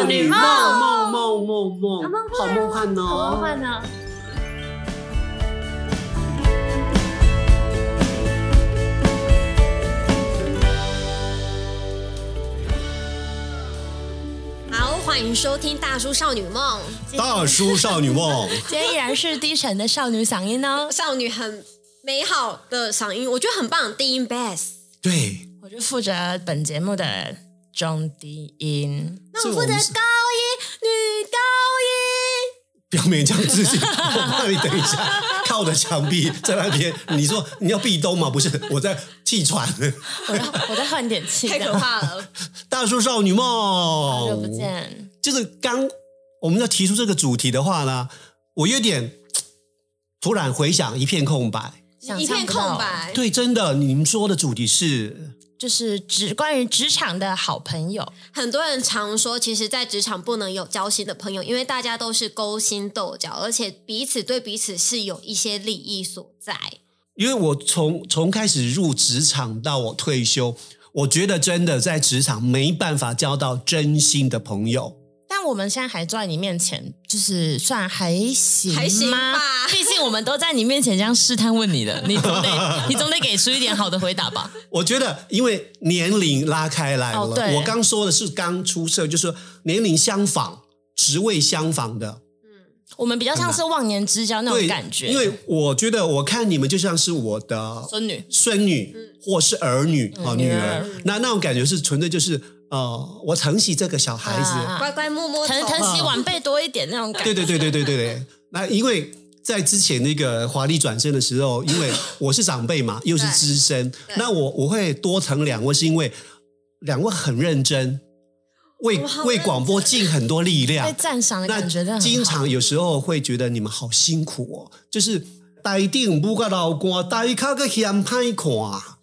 少女梦梦梦梦梦，好梦幻哦，好梦幻呢。好，欢迎收听大叔少女梦。大叔少女梦，今天依然是低沉的少女嗓音哦，少女很美好的嗓音，我觉得很棒，低音 bass。对，我就负责本节目的中低音，那我负责高音，女高音。不要勉强自己，我怕你等一下靠着墙壁在那边。你说你要壁咚吗？不是，我在气喘。我要我在换点气，太可怕了。大叔少女梦，好久不见。就是刚我们要提出这个主题的话呢，我有点突然回想，一片空白。一片空白。对，真的，你们说的主题是，就是职关于职场的好朋友。很多人常说，其实，在职场不能有交心的朋友，因为大家都是勾心斗角，而且彼此对彼此是有一些利益所在。因为我从从开始入职场到我退休，我觉得真的在职场没办法交到真心的朋友。但我们现在还坐在你面前，就是算还行吗？还行吧。毕竟我们都在你面前这样试探问你的，你总得 你总得给出一点好的回答吧？我觉得，因为年龄拉开来了，哦、对我刚说的是刚出社，就是年龄相仿、职位相仿的。嗯，我们比较像是忘年之交那种感觉。因为我觉得，我看你们就像是我的孙女、孙女，或是儿女啊、嗯、女儿，嗯、那那种感觉是纯粹就是。哦，我疼惜这个小孩子，啊、乖乖摸摸，疼疼惜晚辈多一点那种感觉。对对对对对对对。那因为在之前那个华丽转身的时候，因为 我是长辈嘛，又是资深，那我我会多疼两位，是因为两位很认真，为为广播尽很多力量，被赞赏的感觉。那经常有时候会觉得你们好辛苦哦，就是台顶不够老官，台卡个嫌歹看。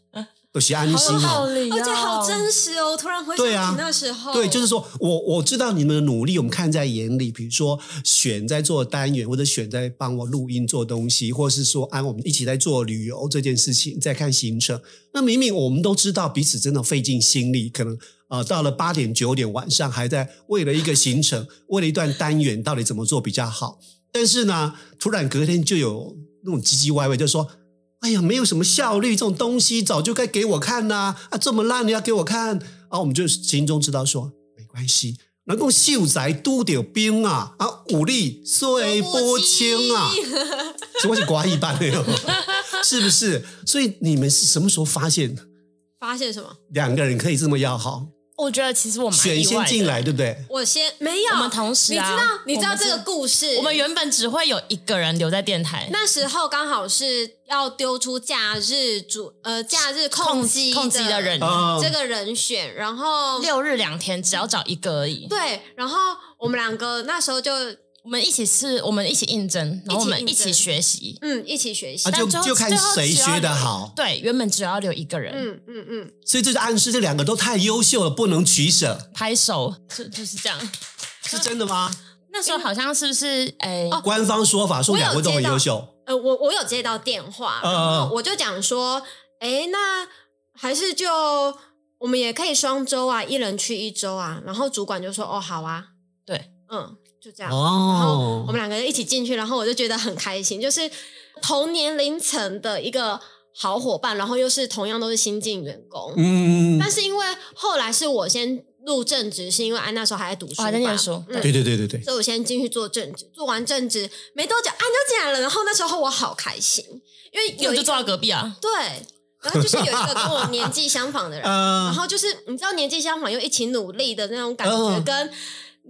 有些安心好，而且好真实哦！突然回想起那时候，对，就是说我我知道你们的努力，我们看在眼里。比如说选在做单元，或者选在帮我录音做东西，或是说啊，我们一起在做旅游这件事情，在看行程。那明明我们都知道彼此真的费尽心力，可能呃到了八点九点晚上还在为了一个行程，为了一段单元到底怎么做比较好。但是呢，突然隔天就有那种唧唧歪歪，就说。哎呀，没有什么效率，这种东西早就该给我看呐！啊，这么烂你要给我看啊？我们就心中知道说没关系，能够秀才拄着兵啊！啊，武力虽不轻啊，什么是寡一般的哟？是不是？所以你们是什么时候发现？发现什么？两个人可以这么要好？我觉得其实我们选先进来，对不对？我先没有，我们同时啊，你知道，你知道这个故事？我们原本只会有一个人留在电台，那时候刚好是要丢出假日主呃假日控机控机的人这个人选，然后六日两天只要找一个而已。对，然后我们两个那时候就。我们一起是，我们一起应征，然后我们一起学习，嗯，一起学习，啊、就就看谁学得好。对，原本只要留一个人，嗯嗯嗯，所以这就暗示这两个都太优秀了，不能取舍。拍手，就就是这样，是真的吗？那时候好像是不是？哎，官方说法说两位都很优秀。呃，我我有接到电话，然后我就讲说，哎，那还是就我们也可以双周啊，一人去一周啊。然后主管就说，哦，好啊，对，嗯。就这样，然后我们两个人一起进去，然后我就觉得很开心，就是同年龄层的一个好伙伴，然后又是同样都是新进员工，嗯，但是因为后来是我先入正职，是因为安那时候还在读书，还在念书，对对对对对，所以我先进去做正职，做完正职没多久，安就进来了，然后那时候我好开心，因为有就坐在隔壁啊，对，然后就是有一个跟我年纪相仿的人，然后就是你知道年纪相仿又一起努力的那种感觉，跟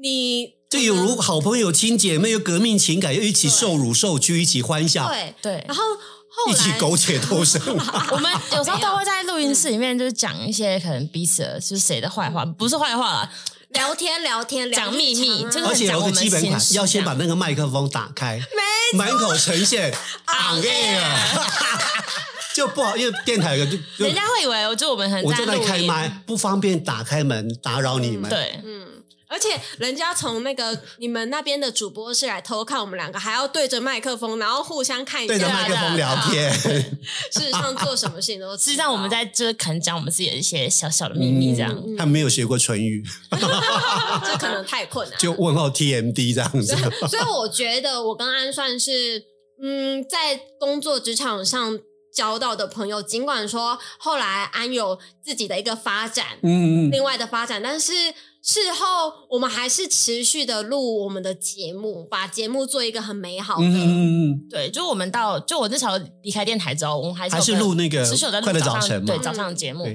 你。就有如好朋友、亲姐妹，有革命情感，又一起受辱受屈，一起欢笑，对对。然后后来一起苟且偷生。我们有时候都会在录音室里面，就是讲一些可能彼此就是谁的坏话，不是坏话啦，聊天聊天讲秘密。而且有个基本款，要先把那个麦克风打开，满口呈现 on air，就不好，因为电台有个就人家会以为我就我们很我正在开麦，不方便打开门打扰你们。对，嗯。而且人家从那个你们那边的主播是来偷看我们两个，还要对着麦克风，然后互相看一下，对着麦克风聊天。事实上做什么事情都，实际上我们在这可能讲我们自己的一些小小的秘密，这样。嗯嗯、他没有学过唇语，这可能太困难。就问候 TMD 这样子。所以我觉得我跟安算是，嗯，在工作职场上。交到的朋友，尽管说后来安有自己的一个发展，嗯嗯，另外的发展，但是事后我们还是持续的录我们的节目，把节目做一个很美好的，嗯嗯嗯，对，就我们到就我那时候离开电台之后，我们还是还是录那个快乐早晨，对早上的节目，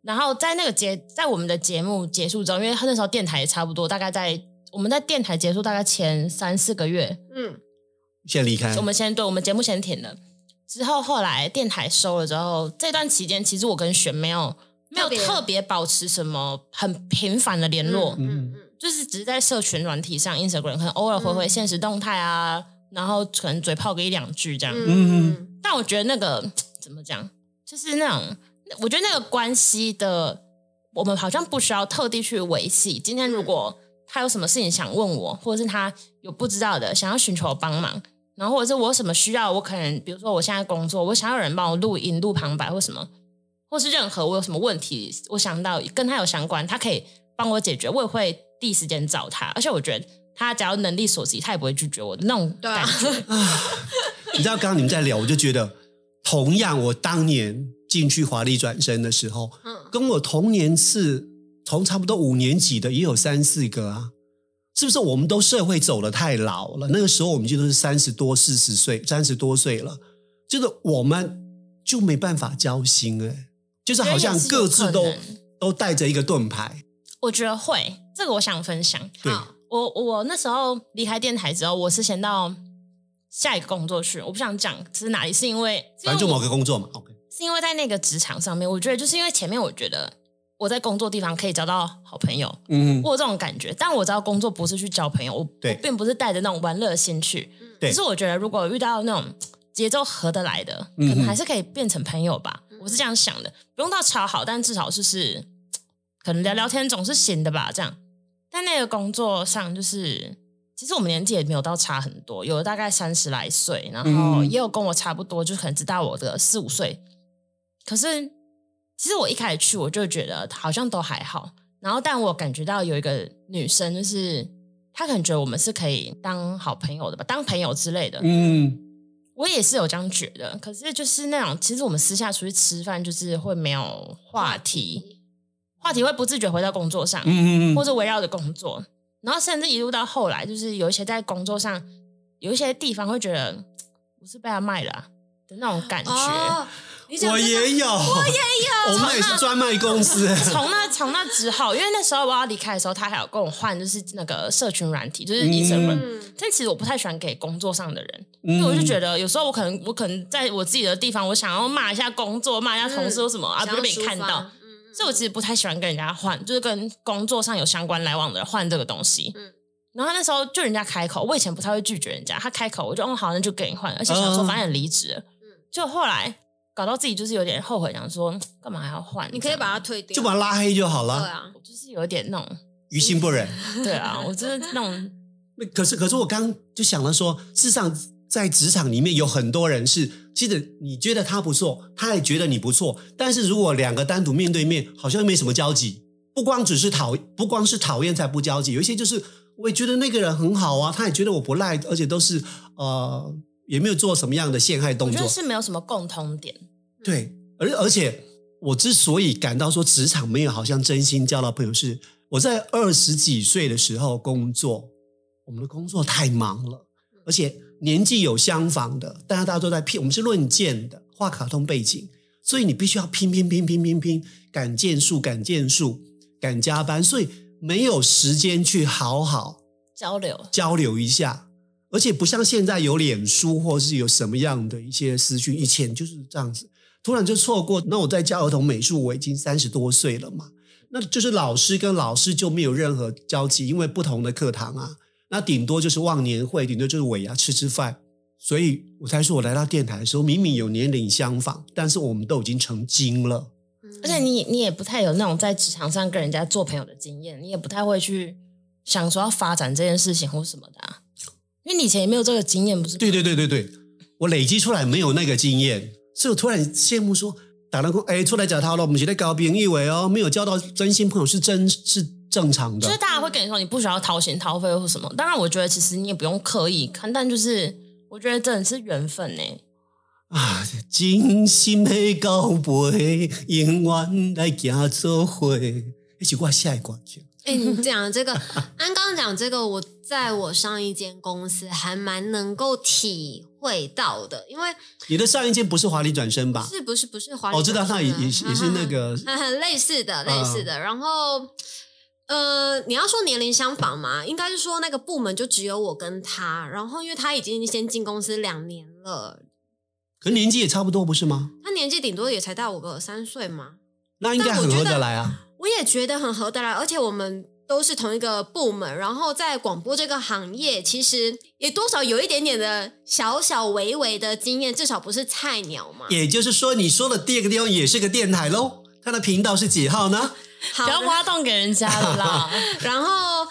然后在那个节在我们的节目结束之后，因为他那时候电台也差不多，大概在我们在电台结束大概前三四个月，嗯，先离开，我们先对我们节目先停了。之后后来电台收了之后，这段期间其实我跟璇没有没有特别保持什么很频繁的联络，嗯嗯，就是只是在社群软体上，Instagram 可能偶尔回回现实动态啊，然后可能嘴炮个一两句这样，嗯嗯。但我觉得那个怎么讲，就是那种我觉得那个关系的，我们好像不需要特地去维系。今天如果他有什么事情想问我，或者是他有不知道的想要寻求帮忙。然后或者是我有什么需要，我可能比如说我现在工作，我想要有人帮我录音、录旁白或什么，或是任何我有什么问题，我想到跟他有相关，他可以帮我解决，我也会第一时间找他。而且我觉得他只要能力所及，他也不会拒绝我的那种感觉。啊、你知道刚刚你们在聊，我就觉得，同样我当年进去华丽转身的时候，嗯，跟我同年次从差不多五年级的也有三四个啊。是不是我们都社会走的太老了？那个时候我们就都是三十多、四十岁、三十多岁了，就是我们就没办法交心哎，就是好像各自都都带着一个盾牌。我觉得会，这个我想分享。对，我我那时候离开电台之后，我是先到下一个工作去，我不想讲是哪里，是因为反正就某个工作嘛。OK，是因为在那个职场上面，我觉得就是因为前面我觉得。我在工作地方可以交到好朋友，嗯，我有这种感觉。但我知道工作不是去交朋友，我，我并不是带着那种玩乐心去。对，可是我觉得如果遇到那种节奏合得来的，可能还是可以变成朋友吧。嗯、我是这样想的，不用到超好，但至少就是可能聊聊天总是行的吧。这样，但那个工作上就是，其实我们年纪也没有到差很多，有大概三十来岁，然后也有跟我差不多，就可能只大我的四五岁。可是。其实我一开始去，我就觉得好像都还好。然后，但我感觉到有一个女生，就是她可能觉得我们是可以当好朋友的吧，当朋友之类的。嗯，我也是有这样觉得。可是，就是那种，其实我们私下出去吃饭，就是会没有话题，话题会不自觉回到工作上，嗯嗯，或者围绕着工作。然后，甚至一路到后来，就是有一些在工作上有一些地方会觉得 我是被他卖了的那种感觉。哦我也有，我也有，我们也是专卖公司。从那从那之后，因为那时候我要离开的时候，他还有跟我换，就是那个社群软体，就是 Instagram。但其实我不太喜欢给工作上的人，因为我就觉得有时候我可能我可能在我自己的地方，我想要骂一下工作，骂一下同事或什么啊，不被看到。所以我其实不太喜欢跟人家换，就是跟工作上有相关来往的人换这个东西。然后那时候就人家开口，我以前不太会拒绝人家，他开口我就哦好，那就给你换，而且想说反正离职了，就后来。搞到自己就是有点后悔，想说干嘛还要换？你可以把它退掉，就把它拉黑就好了。对啊，我就是有点那种于心不忍。对啊，我真的那种。那可是，可是我刚刚就想了说，事实上在职场里面有很多人是，其实你觉得他不错，他也觉得你不错，但是如果两个单独面对面，好像没什么交集。不光只是讨，不光是讨厌才不交集，有一些就是我也觉得那个人很好啊，他也觉得我不赖，而且都是呃。也没有做什么样的陷害动作，是没有什么共通点。对，而而且我之所以感到说职场没有好像真心交到朋友，是我在二十几岁的时候工作，我们的工作太忙了，而且年纪有相仿的，大家大家都在拼，我们是论件的，画卡通背景，所以你必须要拼拼拼拼拼拼，赶件数赶件数赶加班，所以没有时间去好好交流交流一下。而且不像现在有脸书，或是有什么样的一些资讯，以前就是这样子，突然就错过。那我在教儿童美术，我已经三十多岁了嘛，那就是老师跟老师就没有任何交集，因为不同的课堂啊，那顶多就是忘年会，顶多就是尾牙吃吃饭。所以我才说我来到电台的时候，明明有年龄相仿，但是我们都已经成精了。而且你你也不太有那种在职场上跟人家做朋友的经验，你也不太会去。想说要发展这件事情或什么的啊？因为你以前也没有这个经验，不是？对对对对对，我累积出来没有那个经验，所以我突然羡慕说，打了工哎，出来找他了，我们觉得搞别人以为哦，没有交到真心朋友是真是正常的。就是大家会跟你说，你不需要掏心掏肺或什么。当然，我觉得其实你也不用刻意看，但就是我觉得真的是缘分呢。啊，真心的交陪，永远来行做伙。一起挂下一挂你讲这个，安刚讲这个，我在我上一间公司还蛮能够体会到的，因为你的上一间不是华丽转身吧？是不是不是华丽？我知道，那也也是也是那个很 类似的，类似的。然后，呃，你要说年龄相仿嘛，应该是说那个部门就只有我跟他，然后因为他已经先进公司两年了。可年纪也差不多，不是吗？他年纪顶多也才大我个三岁嘛。那应该很合得来啊。我，也觉得很合得来，而且我们都是同一个部门，然后在广播这个行业，其实也多少有一点点的小小微微的经验，至少不是菜鸟嘛。也就是说，你说的第二个地方也是个电台喽？它的频道是几号呢？好，不要挖洞给人家了啦。然后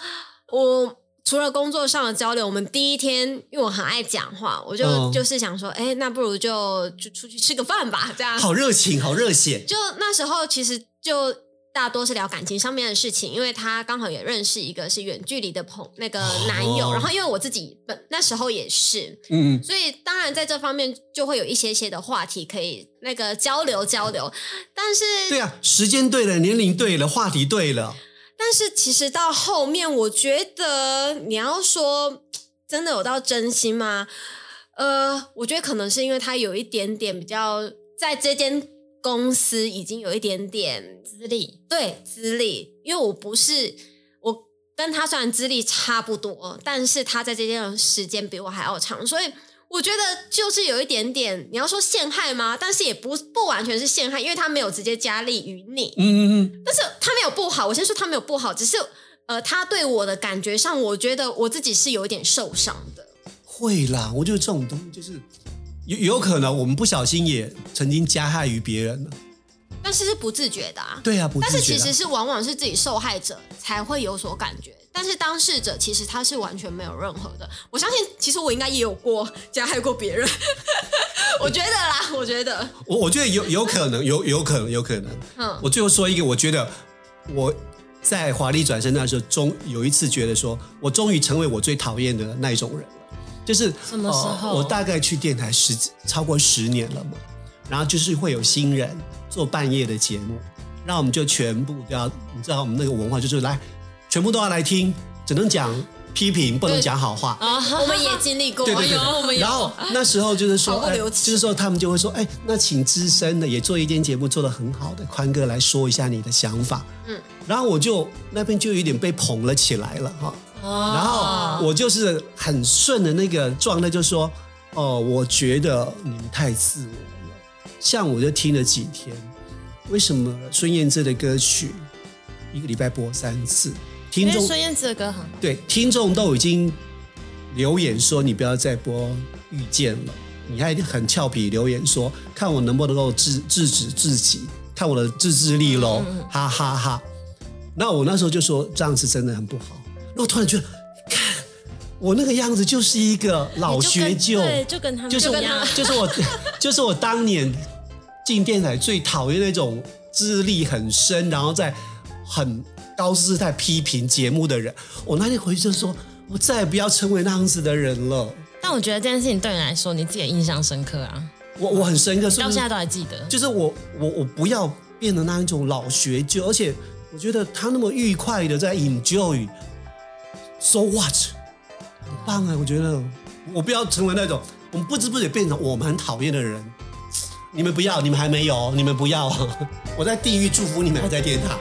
我。除了工作上的交流，我们第一天，因为我很爱讲话，我就、哦、就是想说，哎，那不如就就出去吃个饭吧，这样。好热情，好热血。就那时候，其实就大多是聊感情上面的事情，因为他刚好也认识一个是远距离的朋那个男友，哦、然后因为我自己本那时候也是，嗯，所以当然在这方面就会有一些些的话题可以那个交流交流，但是对啊，时间对了，年龄对了，话题对了。但是其实到后面，我觉得你要说真的有到真心吗？呃，我觉得可能是因为他有一点点比较在这间公司已经有一点点资历，对资历。因为我不是我跟他虽然资历差不多，但是他在这段时间比我还要长，所以。我觉得就是有一点点，你要说陷害吗？但是也不不完全是陷害，因为他没有直接加利于你。嗯嗯嗯。但是他没有不好，我先说他没有不好，只是呃，他对我的感觉上，我觉得我自己是有一点受伤的。会啦，我觉得这种东西就是有有可能我们不小心也曾经加害于别人了，但是是不自觉的啊。对啊，不自觉。但是其实是往往是自己受害者才会有所感觉。但是当事者其实他是完全没有任何的，我相信其实我应该也有过加害过别人，我觉得啦，我觉得，我我觉得有有可能，有有可能，有可能。嗯，我最后说一个，我觉得我在华丽转身那时候，终有一次觉得说我终于成为我最讨厌的那一种人了，就是什么时候？呃，我大概去电台十超过十年了嘛，然后就是会有新人做半夜的节目，那我们就全部都要，你知道我们那个文化就是来。全部都要来听，只能讲批评，不能讲好话。啊，我们也经历过。对对对。然后那时候就是说，哎，就是说他们就会说，哎，那请资深的也做一间节目，做的很好的宽哥来说一下你的想法。嗯。然后我就那边就有点被捧了起来了哈。哦。然后我就是很顺的那个状态，就说，哦，我觉得你们太自我了。像我就听了几天，为什么孙燕姿的歌曲一个礼拜播三次？听众孙燕姿的歌很对，听众都已经留言说你不要再播遇见了，你还很俏皮留言说看我能不能够制制止自己，看我的自制力喽，哈哈哈。那我那时候就说这样子真的很不好。那我突然觉得，看我那个样子就是一个老学究，对，就跟他们就是一样，就是我就是我当年进电台最讨厌那种资历很深，然后在很。高姿态批评节目的人，我那天回去就说，我再也不要成为那样子的人了。但我觉得这件事情对你来说，你自己也印象深刻啊。我我很深刻，到现在都还记得。就是我我我不要变得那一种老学究，而且我觉得他那么愉快的在 So what，很棒啊！我觉得我不要成为那种我们不知不觉变成我们很讨厌的人。你们不要，你们还没有，你们不要。我在地狱祝福你们还在天堂。